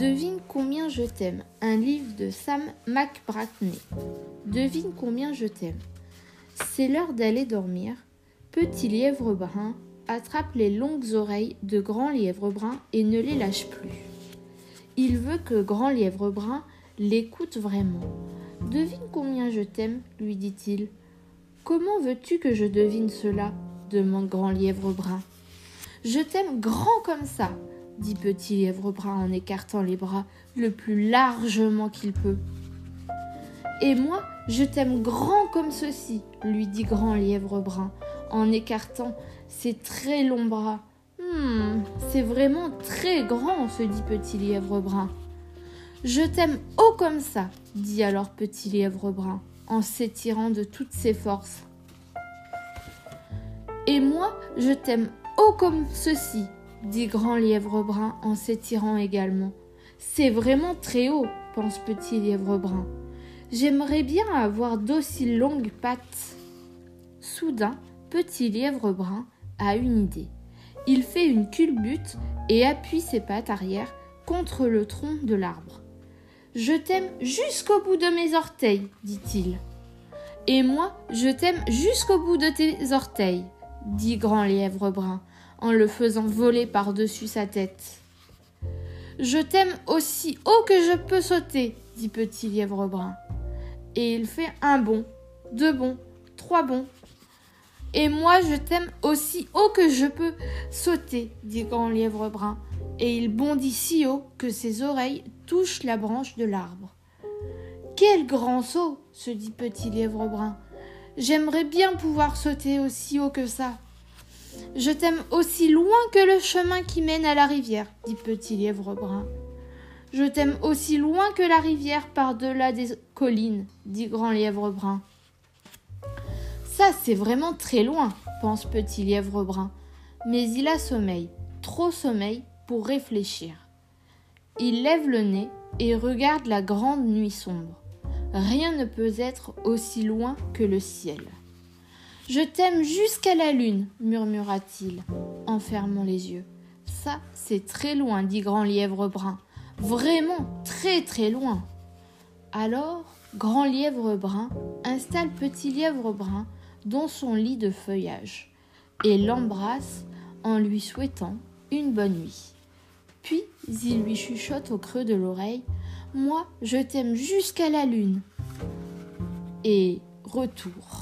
Devine combien je t'aime. Un livre de Sam McBratney. Devine combien je t'aime. C'est l'heure d'aller dormir. Petit lièvre brun attrape les longues oreilles de grand lièvre brun et ne les lâche plus. Il veut que grand lièvre brun l'écoute vraiment. Devine combien je t'aime, lui dit-il. Comment veux-tu que je devine cela? demande grand lièvre brun. Je t'aime grand comme ça, dit petit lièvre brun en écartant les bras le plus largement qu'il peut. Et moi, je t'aime grand comme ceci, lui dit grand lièvre brun en écartant ses très longs bras. Hum, c'est vraiment très grand, se dit petit lièvre brun. Je t'aime haut comme ça, dit alors petit lièvre brun en s'étirant de toutes ses forces. Et moi, je t'aime haut comme ceci, dit Grand Lièvre Brun en s'étirant également. C'est vraiment très haut, pense Petit Lièvre Brun. J'aimerais bien avoir d'aussi longues pattes. Soudain, Petit Lièvre Brun a une idée. Il fait une culbute et appuie ses pattes arrière contre le tronc de l'arbre. Je t'aime jusqu'au bout de mes orteils, dit-il. Et moi, je t'aime jusqu'au bout de tes orteils, dit Grand Lièvre Brun en le faisant voler par-dessus sa tête. Je t'aime aussi haut que je peux sauter, dit Petit Lièvre Brun. Et il fait un bond, deux bonds, trois bonds. Et moi je t'aime aussi haut que je peux sauter, dit Grand Lièvre Brun. Et il bondit si haut que ses oreilles touchent la branche de l'arbre. Quel grand saut se dit Petit Lièvre Brun. J'aimerais bien pouvoir sauter aussi haut que ça. Je t'aime aussi loin que le chemin qui mène à la rivière, dit Petit Lièvre Brun. Je t'aime aussi loin que la rivière par-delà des collines, dit Grand Lièvre Brun. Ça, c'est vraiment très loin, pense Petit Lièvre Brun. Mais il a sommeil, trop sommeil pour réfléchir. Il lève le nez et regarde la grande nuit sombre. Rien ne peut être aussi loin que le ciel. Je t'aime jusqu'à la lune, murmura-t-il, en fermant les yeux. Ça, c'est très loin, dit Grand Lièvre Brun. Vraiment très très loin. Alors, Grand Lièvre Brun installe Petit Lièvre Brun dans son lit de feuillage et l'embrasse en lui souhaitant une bonne nuit. Puis il lui chuchote au creux de l'oreille Moi, je t'aime jusqu'à la lune. Et retour.